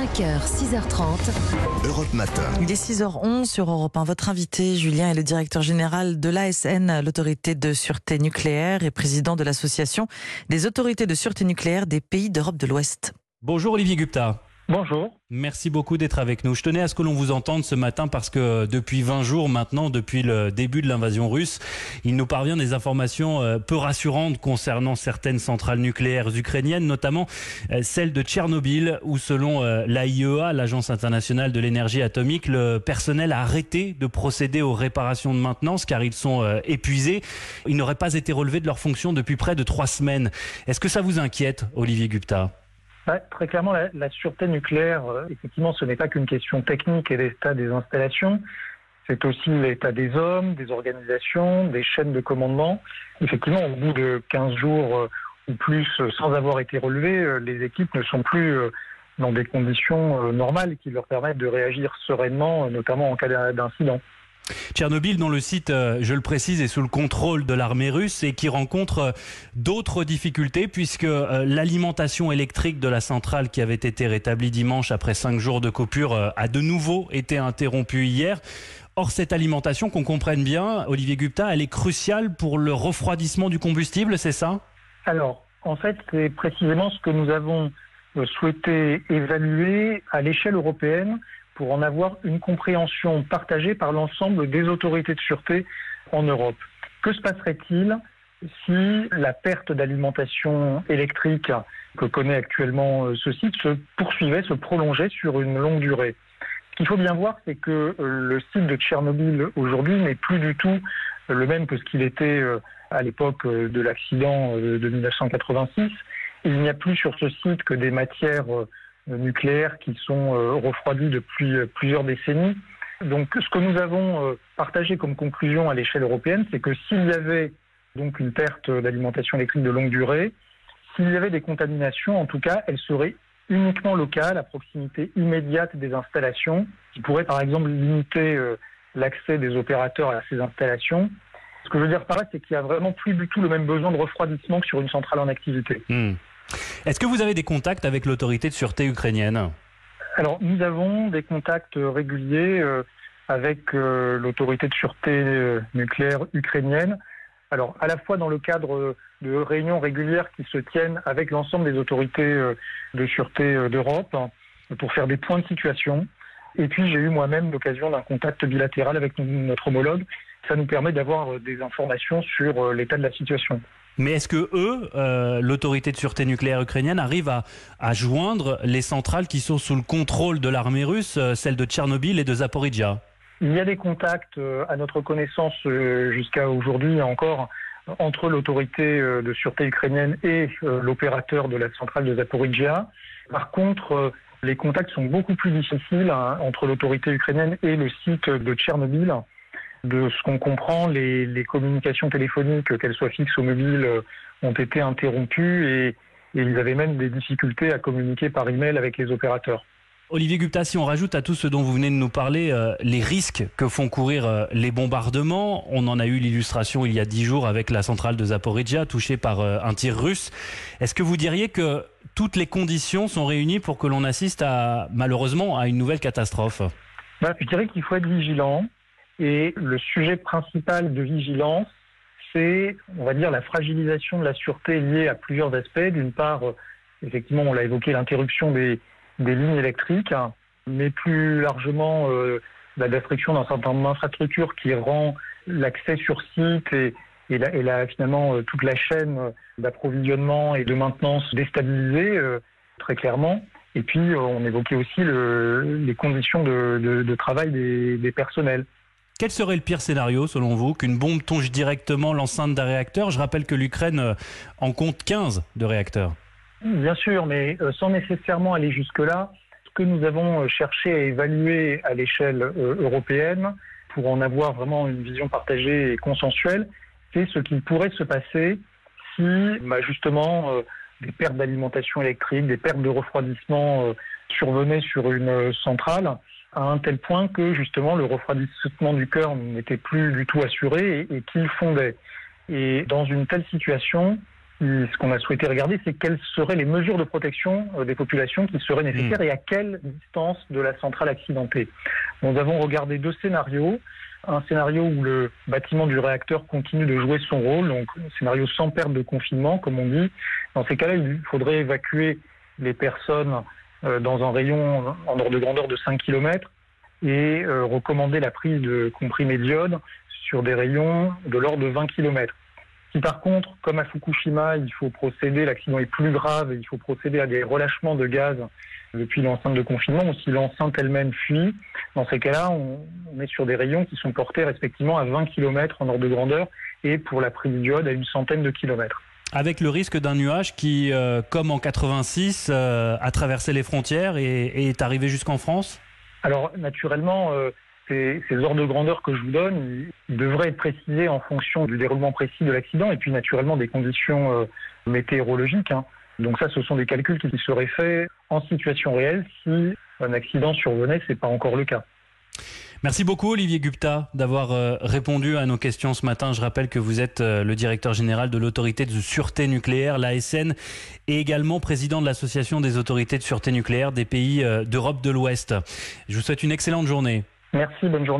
5h, 6h30. Europe Matin. Il est 6h11 sur Europe 1. Votre invité, Julien, est le directeur général de l'ASN, l'autorité de sûreté nucléaire, et président de l'association des autorités de sûreté nucléaire des pays d'Europe de l'Ouest. Bonjour Olivier Gupta. Bonjour. Merci beaucoup d'être avec nous. Je tenais à ce que l'on vous entende ce matin parce que depuis 20 jours maintenant, depuis le début de l'invasion russe, il nous parvient des informations euh, peu rassurantes concernant certaines centrales nucléaires ukrainiennes, notamment euh, celle de Tchernobyl, où selon euh, l'AIEA, l'Agence internationale de l'énergie atomique, le personnel a arrêté de procéder aux réparations de maintenance car ils sont épuisés. Ils n'auraient pas été relevés de leurs fonctions depuis près de trois semaines. Est-ce que ça vous inquiète, Olivier Gupta? Très clairement, la, sûreté nucléaire, euh, effectivement, ce n'est pas qu'une question technique et l'état des installations. C'est aussi l'état des hommes, des organisations, des chaînes de commandement. Effectivement, au bout de 15 jours euh, ou plus euh, sans avoir été relevés, les équipes ne sont plus dans des conditions normales qui leur permettent de réagir sereinement, notamment en cas d'incident. Tchernobyl, dont le site, euh, je le précise, est sous le contrôle de l'armée russe et qui rencontre euh, d'autres difficultés puisque euh, l'alimentation électrique de la centrale qui avait été rétablie dimanche après cinq jours de coupure a de nouveau été interrompue hier. Or, cette alimentation, qu'on comprenne bien, Olivier Gupta, elle est cruciale pour le refroidissement du combustible, c'est ça? Alors, en fait, c'est précisément ce que nous avons souhaité évaluer à l'échelle européenne pour en avoir une compréhension partagée par l'ensemble des autorités de sûreté en Europe. Que se passerait-il si la perte d'alimentation électrique que connaît actuellement euh, ce site se poursuivait, se prolongeait sur une longue durée? Ce qu'il faut bien voir, c'est que euh, le site de Tchernobyl aujourd'hui n'est plus du tout le même que ce qu'il était euh, à l'époque de l'accident de 1986. Il n'y a plus sur ce site que des matières nucléaires qui sont euh, refroidis depuis euh, plusieurs décennies. Donc, ce que nous avons euh, partagé comme conclusion à l'échelle européenne, c'est que s'il y avait donc une perte d'alimentation électrique de longue durée, s'il y avait des contaminations, en tout cas, elles seraient uniquement locales, à proximité immédiate des installations, qui pourraient par exemple limiter l'accès des opérateurs à ces installations. Ce que je veux dire par là, c'est qu'il n'y a vraiment plus du tout le même besoin de refroidissement que sur une centrale en activité. Hmm. Est-ce que vous avez des contacts avec l'autorité de sûreté ukrainienne? Alors, nous avons des contacts réguliers euh, avec euh, l'autorité de sûreté euh, nucléaire ukrainienne. Alors, à la fois dans le cadre de réunions régulières qui se tiennent avec l'ensemble des autorités de sûreté d'Europe hein, pour faire des points de situation. Et puis, j'ai eu moi-même l'occasion d'un contact bilatéral avec notre homologue. Ça nous permet d'avoir des informations sur l'état de la situation. Mais est-ce que eux, euh, l'autorité de sûreté nucléaire ukrainienne, arrive à, joindre les centrales qui sont sous le contrôle de l'armée russe, euh, celles de Tchernobyl et de Zaporizhia? Il y a des contacts, euh, à notre connaissance, jusqu'à aujourd'hui encore, entre l'autorité de sûreté ukrainienne et l'opérateur de la centrale de Zaporizhia. Par contre, les contacts sont beaucoup plus difficiles hein, entre l'autorité ukrainienne et le site de Tchernobyl. De ce qu'on comprend, les, communications téléphoniques, qu'elles soient fixes ou mobiles, euh, ont été interrompues et, ils avaient même des difficultés à communiquer par email avec les opérateurs. Olivier Gupta, si on rajoute à tout ce dont vous venez de nous parler euh, les risques que font courir euh, les bombardements, on en a eu l'illustration il y a dix jours avec la centrale de Zaporizhia touchée par un tir russe. Est-ce que vous diriez que toutes les conditions sont réunies pour que l'on assiste à malheureusement à une nouvelle catastrophe? Bah, Je dirais qu'il faut être vigilant. Et le sujet principal de vigilance, c'est, on va dire, la fragilisation de la sûreté liée à plusieurs aspects. D'une part, euh, effectivement, on l'a évoqué, l'interruption des, lignes électriques, mais plus largement euh, la destruction d'un certain nombre d'infrastructures qui rend l'accès sur site et, et, finalement euh, toute la chaîne d'approvisionnement et de maintenance déstabilisée, très clairement. Et puis, on évoquait aussi les conditions de, travail des personnels. Quel serait le pire scénario, selon vous, qu'une bombe touche directement l'enceinte d'un réacteur? Je rappelle que l'Ukraine euh, en compte 15 de réacteurs. Bien sûr, mais euh, sans nécessairement aller jusque-là, ce que nous avons euh, cherché à évaluer à l'échelle européenne, pour en avoir vraiment une vision partagée et consensuelle, c'est ce qui pourrait se passer si, bah, justement, des pertes d'alimentation électrique, des pertes de refroidissement survenaient sur une centrale à un tel point que justement le refroidissement du cœur n'était plus du tout assuré et, qu'il fondait. Et dans une telle situation, ce qu'on a souhaité regarder, c'est quelles seraient les mesures de protection euh, des populations qui seraient nécessaires mmh. et à quelle distance de la centrale accidentée. Nous avons regardé deux scénarios. Un scénario où le bâtiment du réacteur continue de jouer son rôle, donc un scénario sans perte de confinement, comme on dit. Dans ces cas-là, il faudrait évacuer les personnes dans un rayon en ordre de grandeur de 5 km et euh, recommander la prise de comprimés d'iode sur des rayons de l'ordre de 20 km. Si par contre, comme à Fukushima, il faut procéder, l'accident est plus grave il faut procéder à des relâchements de gaz depuis l'enceinte de confinement, ou si l'enceinte elle-même fuit, dans ces cas-là, on, est sur des rayons qui sont portés respectivement à 20 km en ordre de grandeur et pour la prise d'iode à une centaine de kilomètres. Avec le risque d'un nuage qui, euh, comme en 86, euh, a traversé les frontières et, est arrivé jusqu'en France Alors, naturellement, euh, ces, ordres de grandeur que je vous donne, devraient être précisés en fonction du déroulement précis de l'accident et puis naturellement des conditions météorologiques. Hein. Donc ça, ce sont des calculs qui seraient faits en situation réelle si un accident survenait, ce n'est pas encore le cas. Merci beaucoup Olivier Gupta d'avoir euh, répondu à nos questions ce matin. Je rappelle que vous êtes euh, le directeur général de l'autorité de sûreté nucléaire, l'ASN, et également président de l'association des autorités de sûreté nucléaire des pays euh, d'Europe de l'Ouest. Je vous souhaite une excellente journée. Merci, bonne journée.